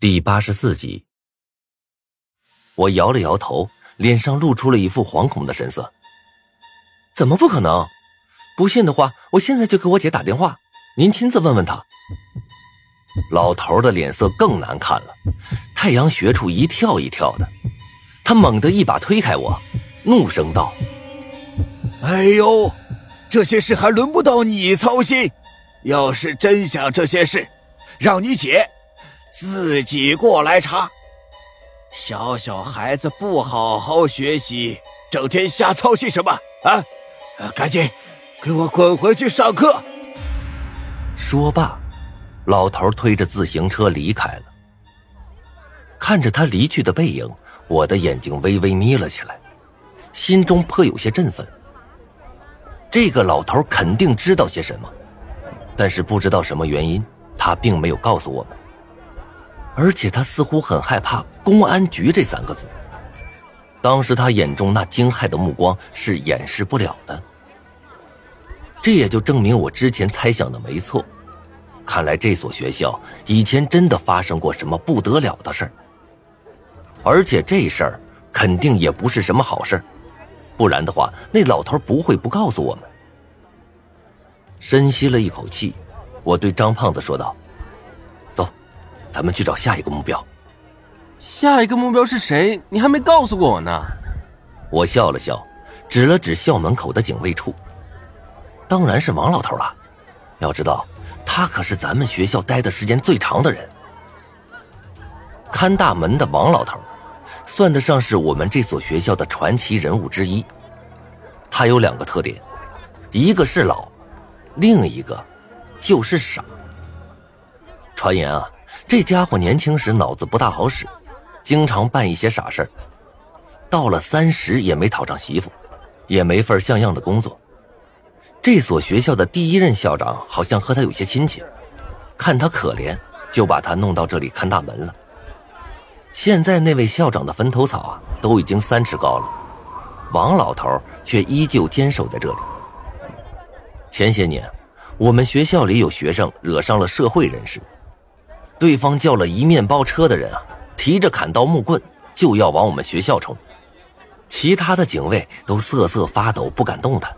第八十四集，我摇了摇头，脸上露出了一副惶恐的神色。怎么不可能？不信的话，我现在就给我姐打电话，您亲自问问她。老头的脸色更难看了，太阳穴处一跳一跳的，他猛地一把推开我，怒声道：“哎呦，这些事还轮不到你操心。要是真想这些事，让你姐。”自己过来查，小小孩子不好好学习，整天瞎操心什么啊？赶紧给我滚回去上课！说罢，老头推着自行车离开了。看着他离去的背影，我的眼睛微微眯了起来，心中颇有些振奋。这个老头肯定知道些什么，但是不知道什么原因，他并没有告诉我们。而且他似乎很害怕“公安局”这三个字。当时他眼中那惊骇的目光是掩饰不了的。这也就证明我之前猜想的没错。看来这所学校以前真的发生过什么不得了的事儿。而且这事儿肯定也不是什么好事不然的话，那老头不会不告诉我们。深吸了一口气，我对张胖子说道。咱们去找下一个目标。下一个目标是谁？你还没告诉过我呢。我笑了笑，指了指校门口的警卫处。当然是王老头了。要知道，他可是咱们学校待的时间最长的人。看大门的王老头，算得上是我们这所学校的传奇人物之一。他有两个特点，一个是老，另一个就是傻。传言啊。这家伙年轻时脑子不大好使，经常办一些傻事儿到了三十也没讨上媳妇，也没份像样的工作。这所学校的第一任校长好像和他有些亲戚，看他可怜，就把他弄到这里看大门了。现在那位校长的坟头草啊，都已经三尺高了，王老头却依旧坚守在这里。前些年，我们学校里有学生惹上了社会人士。对方叫了一面包车的人啊，提着砍刀木棍就要往我们学校冲，其他的警卫都瑟瑟发抖，不敢动弹。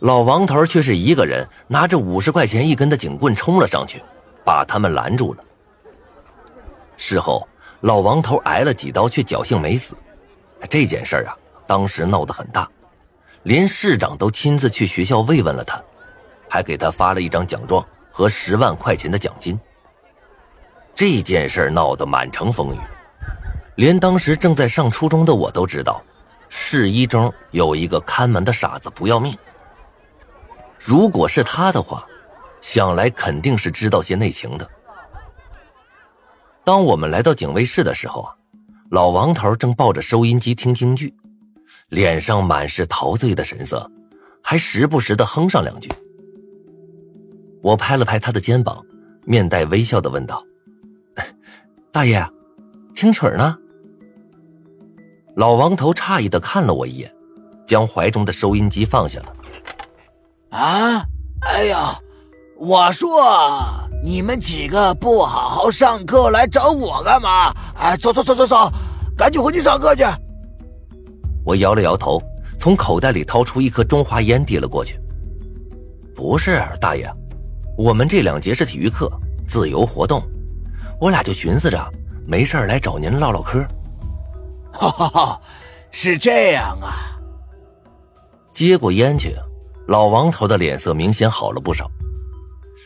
老王头却是一个人拿着五十块钱一根的警棍冲了上去，把他们拦住了。事后，老王头挨了几刀，却侥幸没死。这件事啊，当时闹得很大，连市长都亲自去学校慰问了他，还给他发了一张奖状和十万块钱的奖金。这件事闹得满城风雨，连当时正在上初中的我都知道，市一中有一个看门的傻子不要命。如果是他的话，想来肯定是知道些内情的。当我们来到警卫室的时候啊，老王头正抱着收音机听京剧，脸上满是陶醉的神色，还时不时的哼上两句。我拍了拍他的肩膀，面带微笑的问道。大爷，听曲儿呢。老王头诧异的看了我一眼，将怀中的收音机放下了。啊！哎呀，我说你们几个不好好上课，来找我干嘛？哎，走走走走走，赶紧回去上课去。我摇了摇头，从口袋里掏出一颗中华烟递了过去。不是，大爷，我们这两节是体育课，自由活动。我俩就寻思着，没事来找您唠唠嗑。哈哈哈，是这样啊。接过烟去，老王头的脸色明显好了不少。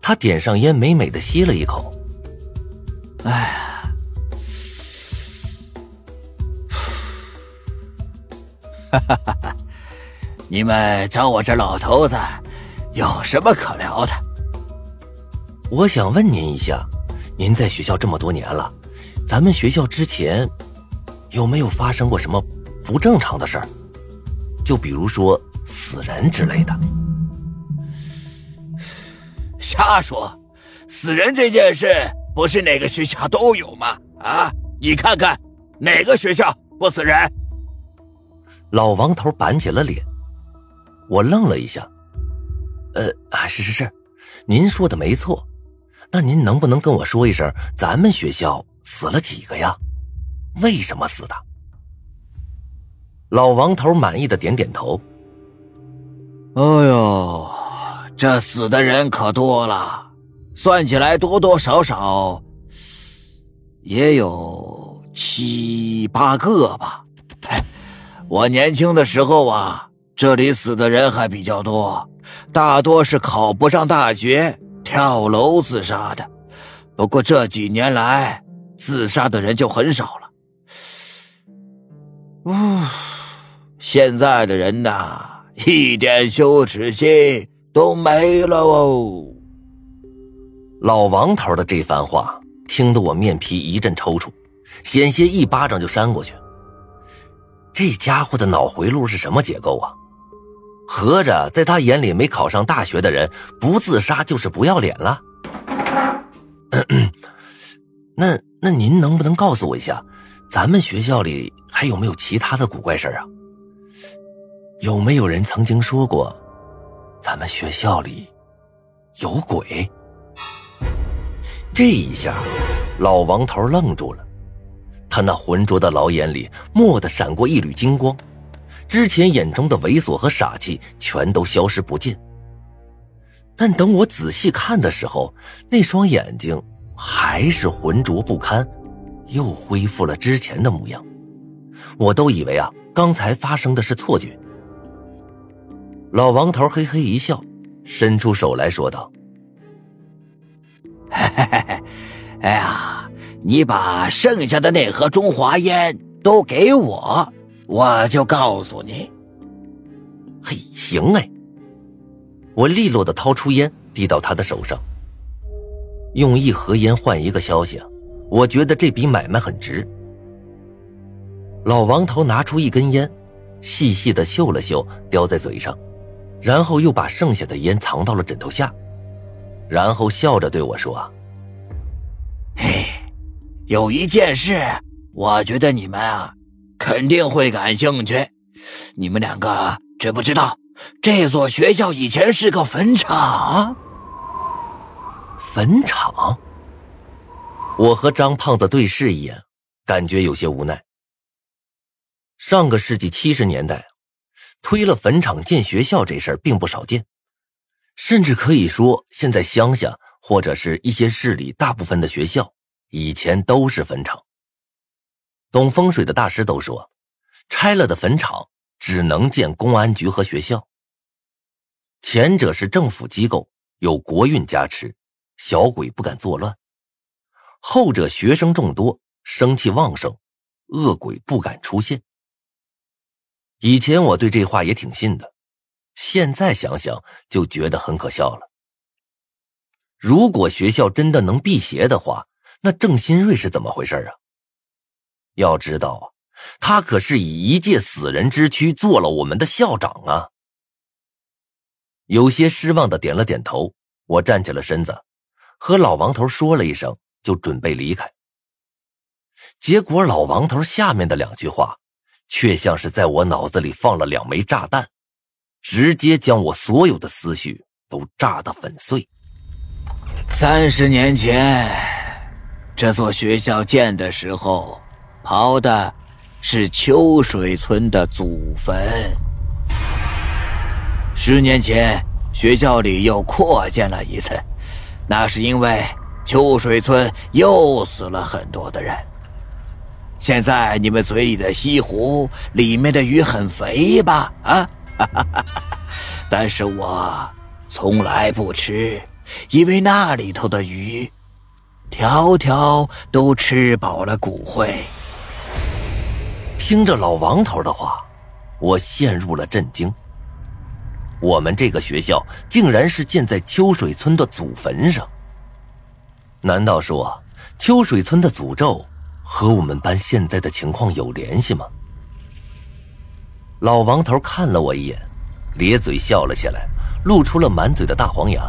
他点上烟，美美的吸了一口。哎呀，哈哈哈哈！你们找我这老头子有什么可聊的？我想问您一下。您在学校这么多年了，咱们学校之前有没有发生过什么不正常的事儿？就比如说死人之类的。瞎说，死人这件事不是哪个学校都有吗？啊，你看看哪个学校不死人？老王头板起了脸，我愣了一下。呃，啊，是是是，您说的没错。那您能不能跟我说一声，咱们学校死了几个呀？为什么死的？老王头满意的点点头。哎呦，这死的人可多了，算起来多多少少也有七八个吧。我年轻的时候啊，这里死的人还比较多，大多是考不上大学、跳楼自杀的。不过这几年来，自杀的人就很少了。呜，现在的人呐。一点羞耻心都没了哦！老王头的这番话听得我面皮一阵抽搐，险些一巴掌就扇过去。这家伙的脑回路是什么结构啊？合着在他眼里，没考上大学的人不自杀就是不要脸了？那那您能不能告诉我一下，咱们学校里还有没有其他的古怪事啊？有没有人曾经说过，咱们学校里有鬼？这一下，老王头愣住了，他那浑浊的老眼里蓦地闪过一缕金光，之前眼中的猥琐和傻气全都消失不见。但等我仔细看的时候，那双眼睛还是浑浊不堪，又恢复了之前的模样。我都以为啊，刚才发生的是错觉。老王头嘿嘿一笑，伸出手来说道：“哎呀，你把剩下的那盒中华烟都给我，我就告诉你。”嘿，行哎。我利落的掏出烟，递到他的手上。用一盒烟换一个消息，我觉得这笔买卖很值。老王头拿出一根烟，细细的嗅了嗅，叼在嘴上。然后又把剩下的烟藏到了枕头下，然后笑着对我说：“嘿，有一件事，我觉得你们啊肯定会感兴趣。你们两个知不知道，这所学校以前是个坟场？坟场？”我和张胖子对视一眼，感觉有些无奈。上个世纪七十年代。推了坟场建学校这事儿并不少见，甚至可以说，现在乡下或者是一些市里，大部分的学校以前都是坟场。懂风水的大师都说，拆了的坟场只能建公安局和学校。前者是政府机构，有国运加持，小鬼不敢作乱；后者学生众多，生气旺盛，恶鬼不敢出现。以前我对这话也挺信的，现在想想就觉得很可笑了。如果学校真的能辟邪的话，那郑新瑞是怎么回事啊？要知道，他可是以一介死人之躯做了我们的校长啊！有些失望的点了点头，我站起了身子，和老王头说了一声，就准备离开。结果老王头下面的两句话。却像是在我脑子里放了两枚炸弹，直接将我所有的思绪都炸得粉碎。三十年前，这座学校建的时候，刨的是秋水村的祖坟。十年前，学校里又扩建了一次，那是因为秋水村又死了很多的人。现在你们嘴里的西湖里面的鱼很肥吧？啊，但是我从来不吃，因为那里头的鱼，条条都吃饱了骨灰。听着老王头的话，我陷入了震惊。我们这个学校竟然是建在秋水村的祖坟上？难道说秋水村的诅咒？和我们班现在的情况有联系吗？老王头看了我一眼，咧嘴笑了起来，露出了满嘴的大黄牙。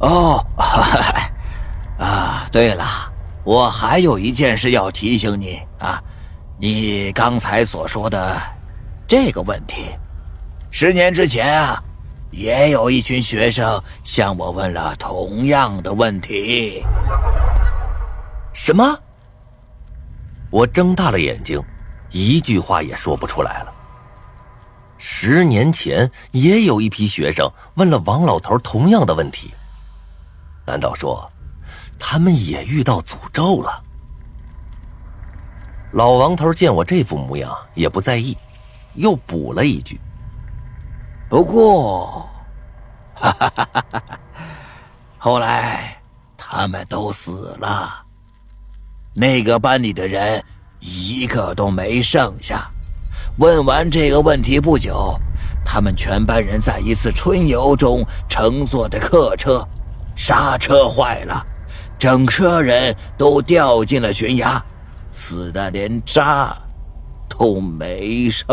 哦，啊，对了，我还有一件事要提醒你啊，你刚才所说的这个问题，十年之前啊，也有一群学生向我问了同样的问题。什么？我睁大了眼睛，一句话也说不出来了。十年前也有一批学生问了王老头同样的问题，难道说他们也遇到诅咒了？老王头见我这副模样也不在意，又补了一句：“不过，后来他们都死了。”那个班里的人一个都没剩下。问完这个问题不久，他们全班人在一次春游中乘坐的客车刹车坏了，整车人都掉进了悬崖，死的连渣都没剩。